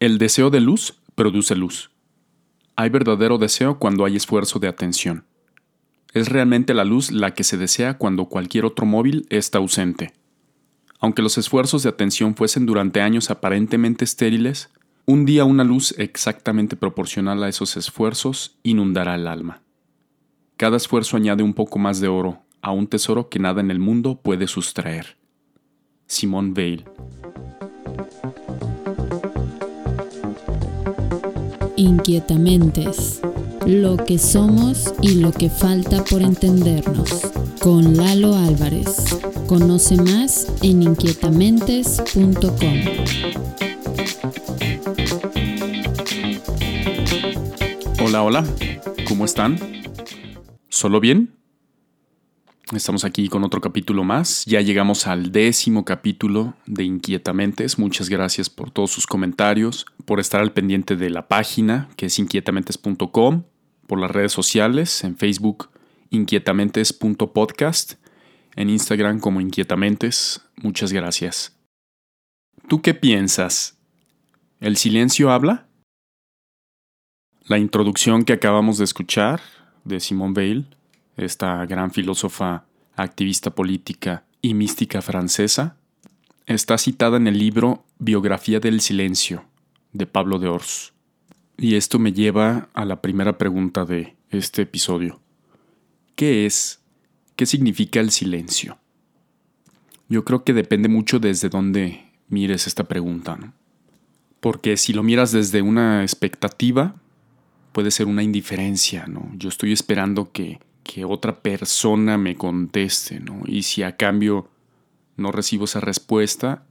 El deseo de luz produce luz. Hay verdadero deseo cuando hay esfuerzo de atención. Es realmente la luz la que se desea cuando cualquier otro móvil está ausente. Aunque los esfuerzos de atención fuesen durante años aparentemente estériles, un día una luz exactamente proporcional a esos esfuerzos inundará el alma. Cada esfuerzo añade un poco más de oro a un tesoro que nada en el mundo puede sustraer. Simone Weil. Inquietamentes. Lo que somos y lo que falta por entendernos. Con Lalo Álvarez. Conoce más en inquietamentes.com. Hola, hola. ¿Cómo están? ¿Solo bien? Estamos aquí con otro capítulo más. Ya llegamos al décimo capítulo de Inquietamentes. Muchas gracias por todos sus comentarios, por estar al pendiente de la página que es inquietamentes.com, por las redes sociales, en Facebook inquietamentes.podcast, en Instagram como Inquietamentes. Muchas gracias. ¿Tú qué piensas? ¿El silencio habla? La introducción que acabamos de escuchar de Simone Weil esta gran filósofa, activista política y mística francesa, está citada en el libro Biografía del Silencio de Pablo de Ors. Y esto me lleva a la primera pregunta de este episodio. ¿Qué es? ¿Qué significa el silencio? Yo creo que depende mucho desde dónde mires esta pregunta, Porque si lo miras desde una expectativa, puede ser una indiferencia, ¿no? Yo estoy esperando que que otra persona me conteste, ¿no? Y si a cambio no recibo esa respuesta,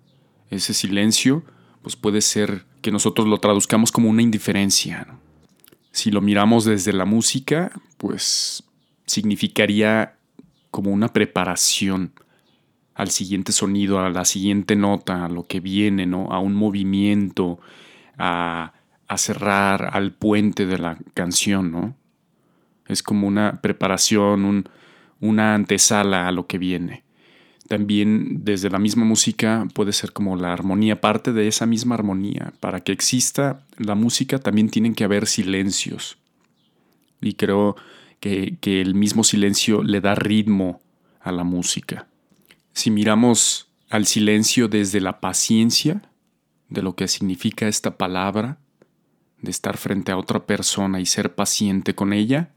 ese silencio, pues puede ser que nosotros lo traduzcamos como una indiferencia. Si lo miramos desde la música, pues significaría como una preparación al siguiente sonido, a la siguiente nota, a lo que viene, ¿no? A un movimiento, a, a cerrar al puente de la canción, ¿no? Es como una preparación, una antesala a lo que viene. También desde la misma música puede ser como la armonía, parte de esa misma armonía. Para que exista la música también tienen que haber silencios. Y creo que, que el mismo silencio le da ritmo a la música. Si miramos al silencio desde la paciencia, de lo que significa esta palabra, de estar frente a otra persona y ser paciente con ella,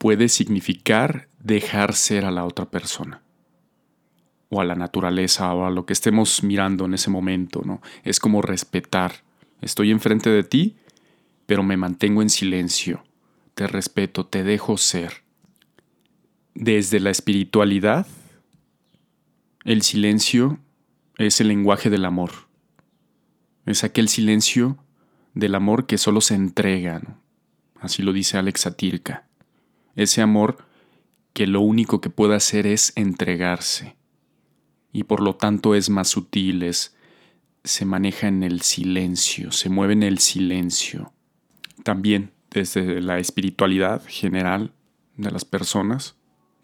puede significar dejar ser a la otra persona o a la naturaleza o a lo que estemos mirando en ese momento, ¿no? Es como respetar. Estoy enfrente de ti, pero me mantengo en silencio. Te respeto, te dejo ser. Desde la espiritualidad, el silencio es el lenguaje del amor. Es aquel silencio del amor que solo se entrega, Así lo dice Alex Atirka ese amor que lo único que puede hacer es entregarse y por lo tanto es más sutil, se maneja en el silencio, se mueve en el silencio. También desde la espiritualidad general de las personas,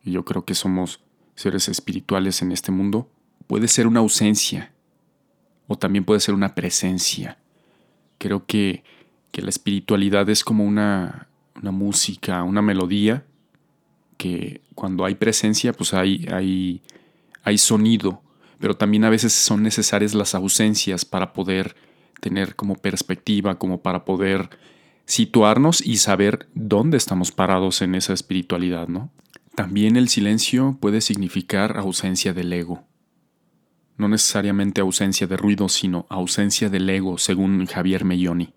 y yo creo que somos seres espirituales en este mundo, puede ser una ausencia o también puede ser una presencia. Creo que, que la espiritualidad es como una, una música, una melodía, que cuando hay presencia, pues hay, hay, hay sonido, pero también a veces son necesarias las ausencias para poder tener como perspectiva, como para poder situarnos y saber dónde estamos parados en esa espiritualidad, ¿no? También el silencio puede significar ausencia del ego. No necesariamente ausencia de ruido, sino ausencia del ego, según Javier Melloni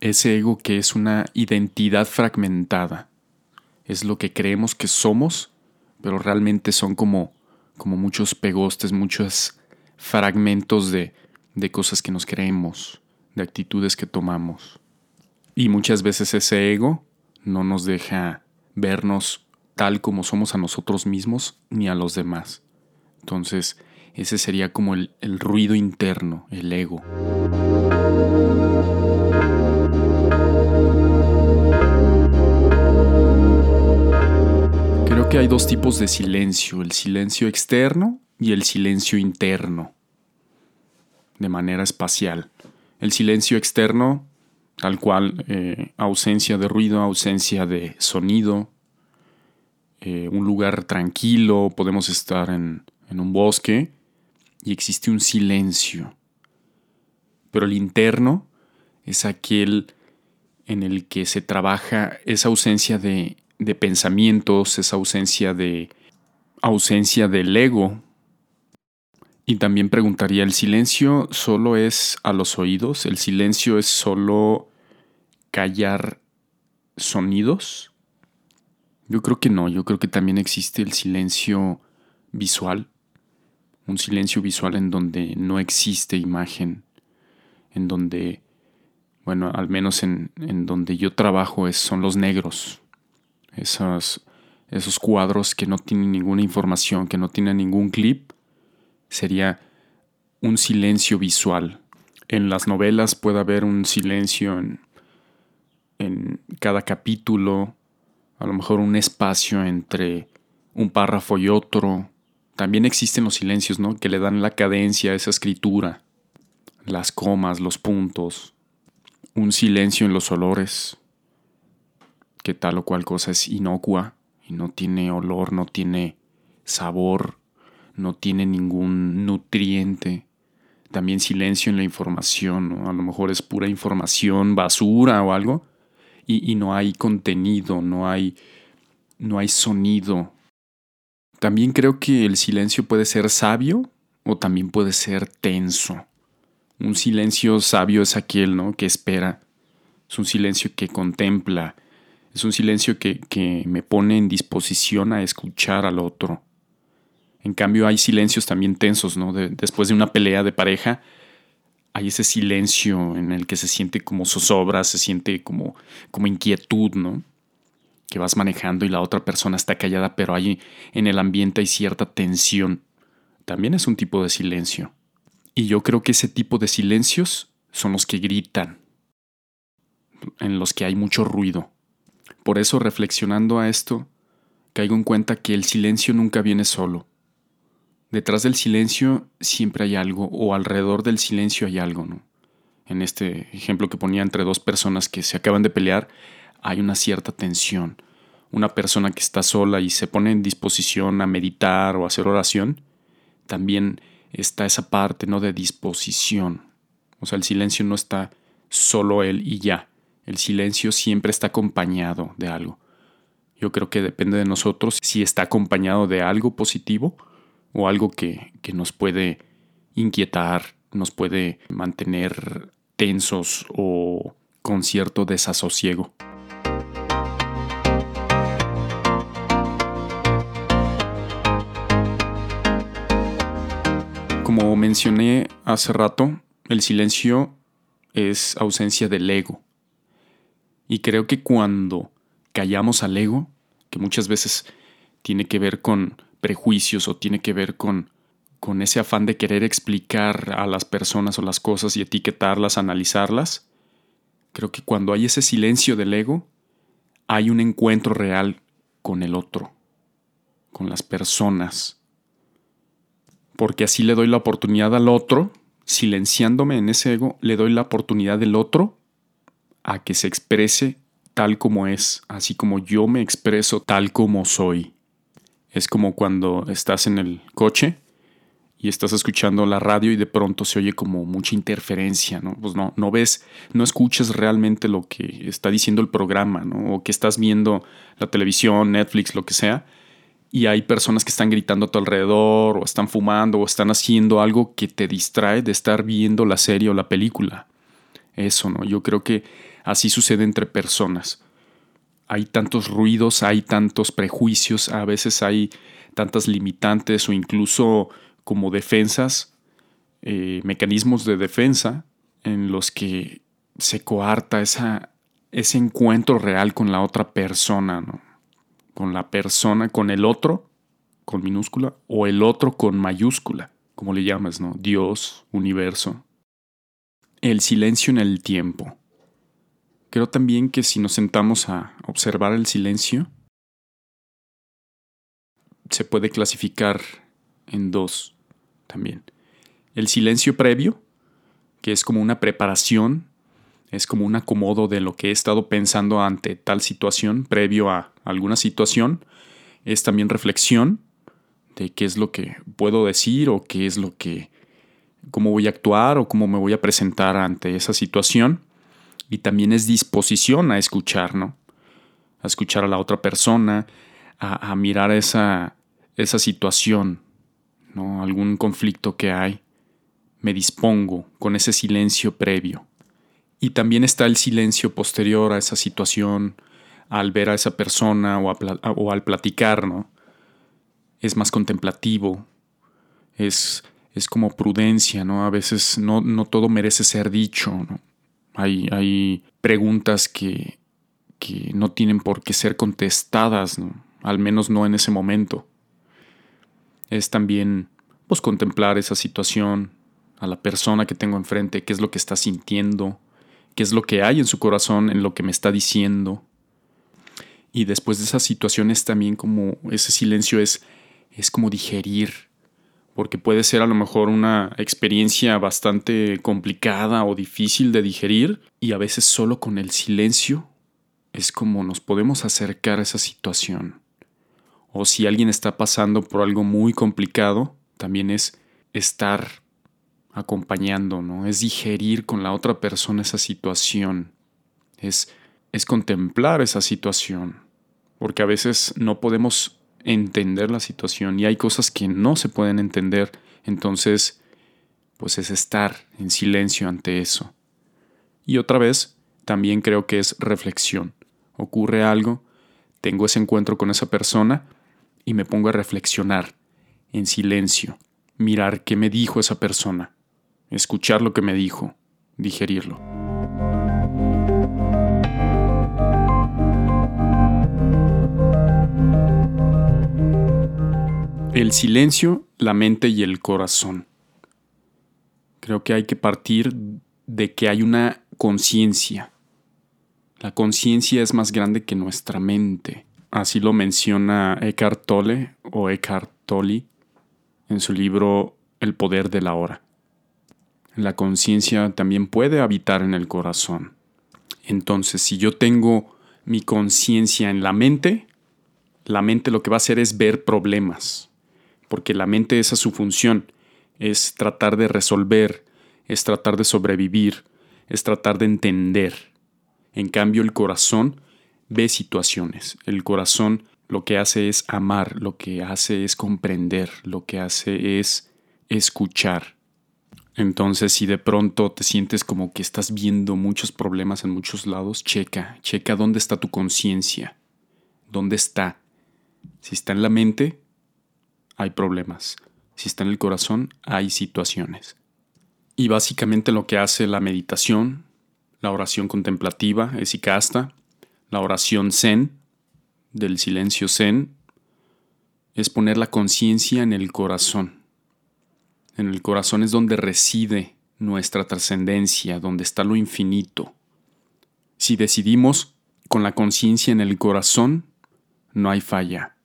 ese ego que es una identidad fragmentada. Es lo que creemos que somos, pero realmente son como, como muchos pegostes, muchos fragmentos de, de cosas que nos creemos, de actitudes que tomamos. Y muchas veces ese ego no nos deja vernos tal como somos a nosotros mismos ni a los demás. Entonces, ese sería como el, el ruido interno, el ego. Que hay dos tipos de silencio, el silencio externo y el silencio interno, de manera espacial. El silencio externo, tal cual, eh, ausencia de ruido, ausencia de sonido, eh, un lugar tranquilo, podemos estar en, en un bosque y existe un silencio. Pero el interno es aquel en el que se trabaja esa ausencia de, de pensamientos, esa ausencia de ausencia del ego. Y también preguntaría, ¿el silencio solo es a los oídos? ¿El silencio es solo callar sonidos? Yo creo que no, yo creo que también existe el silencio visual, un silencio visual en donde no existe imagen, en donde, bueno, al menos en, donde yo trabajo es, son los negros, esos, cuadros que no tienen ninguna información, que no tienen ningún clip, sería un silencio visual. En las novelas puede haber un silencio en, en cada capítulo, a lo mejor un espacio entre un párrafo y otro. También existen los silencios, ¿no? Que le dan la cadencia a esa escritura, las comas, los puntos, un silencio en los olores, que tal o cual cosa es inocua y no tiene olor, no tiene sabor, no tiene ningún nutriente. También silencio en la información. A lo mejor es pura información, basura o algo y, no hay contenido, no hay, no hay sonido. También creo que el silencio puede ser sabio o también puede ser tenso. Un silencio sabio es aquel, ¿no? Que espera. Es un silencio que contempla. Es un silencio que, me pone en disposición a escuchar al otro. En cambio, hay silencios también tensos, ¿no? después de una pelea de pareja, hay ese silencio en el que se siente como zozobra, se siente como, como inquietud, ¿no? Que vas manejando y la otra persona está callada, pero ahí en el ambiente hay cierta tensión. También es un tipo de silencio. Y yo creo que ese tipo de silencios son los que gritan, en los que hay mucho ruido. Por eso, reflexionando a esto, caigo en cuenta que el silencio nunca viene solo. Detrás del silencio siempre hay algo, o alrededor del silencio hay algo. En este ejemplo que ponía entre dos personas que se acaban de pelear, hay una cierta tensión. Una persona que está sola y se pone en disposición a meditar o hacer oración, también está esa parte, ¿no? De disposición. O sea, el silencio no está solo él y ya. El silencio siempre está acompañado de algo. Yo creo que depende de nosotros si está acompañado de algo positivo o algo que, nos puede inquietar, nos puede mantener tensos o con cierto desasosiego. Como mencioné hace rato, el silencio es ausencia del ego. Y creo que cuando callamos al ego, que muchas veces tiene que ver con prejuicios o tiene que ver con, con ese afán de querer explicar a las personas o las cosas y etiquetarlas, analizarlas, creo que cuando hay ese silencio del ego, hay un encuentro real con el otro, con las personas. Porque así le doy la oportunidad al otro, silenciándome en ese ego, le doy la oportunidad del otro a que se exprese tal como es, así como yo me expreso tal como soy. Es como cuando estás en el coche y estás escuchando la radio y de pronto se oye como mucha interferencia, ¿no? Pues no, no ves, no escuchas realmente lo que está diciendo el programa, ¿no? O que estás viendo la televisión, Netflix, lo que sea, y hay personas que están gritando a tu alrededor, o están fumando, o están haciendo algo que te distrae de estar viendo la serie o la película. Eso, ¿no? Yo creo que así sucede entre personas hay tantos ruidos, hay tantos prejuicios, a veces hay tantas limitantes o incluso como defensas, eh, mecanismos de defensa en los que se coarta ese encuentro real con la otra persona, ¿no? con la persona, con el otro, con minúscula, o el otro con mayúscula, como le llamas, ¿no? Dios, universo. El silencio en el tiempo. Creo también que si nos sentamos a observar el silencio, se puede clasificar en dos también. El silencio previo, que es como una preparación, es como un acomodo de lo que he estado pensando ante tal situación, previo a alguna situación, es también reflexión de qué es lo que puedo decir o qué es lo que, cómo voy a actuar o cómo me voy a presentar ante esa situación. Y también es disposición a escuchar, ¿no? A escuchar a la otra persona, a, mirar esa, esa situación, ¿no? Algún conflicto que hay. Me dispongo con ese silencio previo. Y también está el silencio posterior a esa situación, al ver a esa persona o, o al platicar, ¿no? Es más contemplativo, es, es como prudencia, ¿no? A veces no, no todo merece ser dicho, ¿no? Hay, hay preguntas que, que no tienen por qué ser contestadas. Al menos no en ese momento. Es también, pues, contemplar esa situación, a la persona que tengo enfrente, qué es lo que está sintiendo, qué es lo que hay en su corazón, en lo que me está diciendo. Y después de esas situaciones también como ese silencio es, es como digerir, porque puede ser a lo mejor una experiencia bastante complicada o difícil de digerir y a veces solo con el silencio es como nos podemos acercar a esa situación. O si alguien está pasando por algo muy complicado, también es estar acompañando, ¿no? Es digerir con la otra persona esa situación. Es, es contemplar esa situación. Porque a veces no podemos entender la situación y hay cosas que no se pueden entender. Entonces, pues es estar en silencio ante eso. Y otra vez, también creo que es reflexión. Ocurre algo, tengo ese encuentro con esa persona y me pongo a reflexionar en silencio, mirar qué me dijo esa persona escuchar lo que me dijo, digerirlo. El silencio, la mente y el corazón. Creo que hay que partir de que hay una conciencia. La conciencia es más grande que nuestra mente. Así lo menciona Eckhart Tolle o Eckhart Tolle en su libro El poder de la hora la conciencia también puede habitar en el corazón. Entonces, si yo tengo mi conciencia en la mente, la mente lo que va a hacer es ver problemas, porque la mente esa es su función, es tratar de resolver, es tratar de sobrevivir, es tratar de entender. En cambio, el corazón ve situaciones, el corazón lo que hace es amar, lo que hace es comprender, lo que hace es escuchar. Entonces, si de pronto te sientes como que estás viendo muchos problemas en muchos lados, checa, checa dónde está tu conciencia, dónde está. Si está en la mente, hay problemas. Si está en el corazón, hay situaciones. Y básicamente lo que hace la meditación, la oración contemplativa, esicasta, la oración zen, del silencio zen, es poner la conciencia en el corazón en el corazón es donde reside nuestra trascendencia, donde está lo infinito. Si decidimos con la conciencia en el corazón, no hay falla.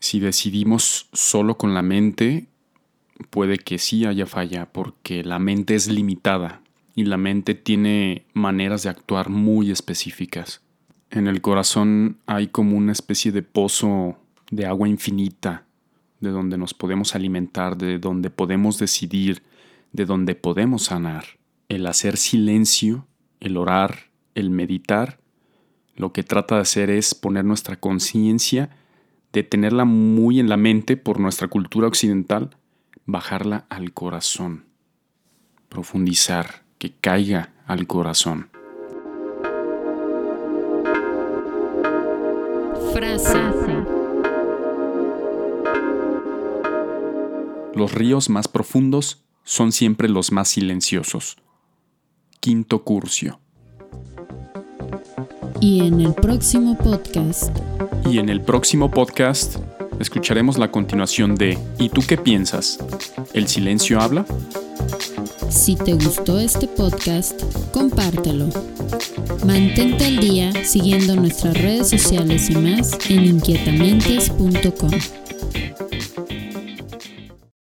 Si decidimos solo con la mente, puede que sí haya falla, porque la mente es limitada y la mente tiene maneras de actuar muy específicas. En el corazón hay como una especie de pozo de agua infinita de donde nos podemos alimentar, de donde podemos decidir, de donde podemos sanar. El hacer silencio, el orar, el meditar, lo que trata de hacer es poner nuestra conciencia, de tenerla muy en la mente por nuestra cultura occidental, bajarla al corazón, profundizar, que caiga al corazón. Frase. Los ríos más profundos son siempre los más silenciosos. Quinto Curcio. Y en el próximo podcast. Y en el próximo podcast escucharemos la continuación de ¿Y tú qué piensas? ¿El silencio habla? Si te gustó este podcast, compártelo. Mantente al día siguiendo nuestras redes sociales y más en inquietamentes.com.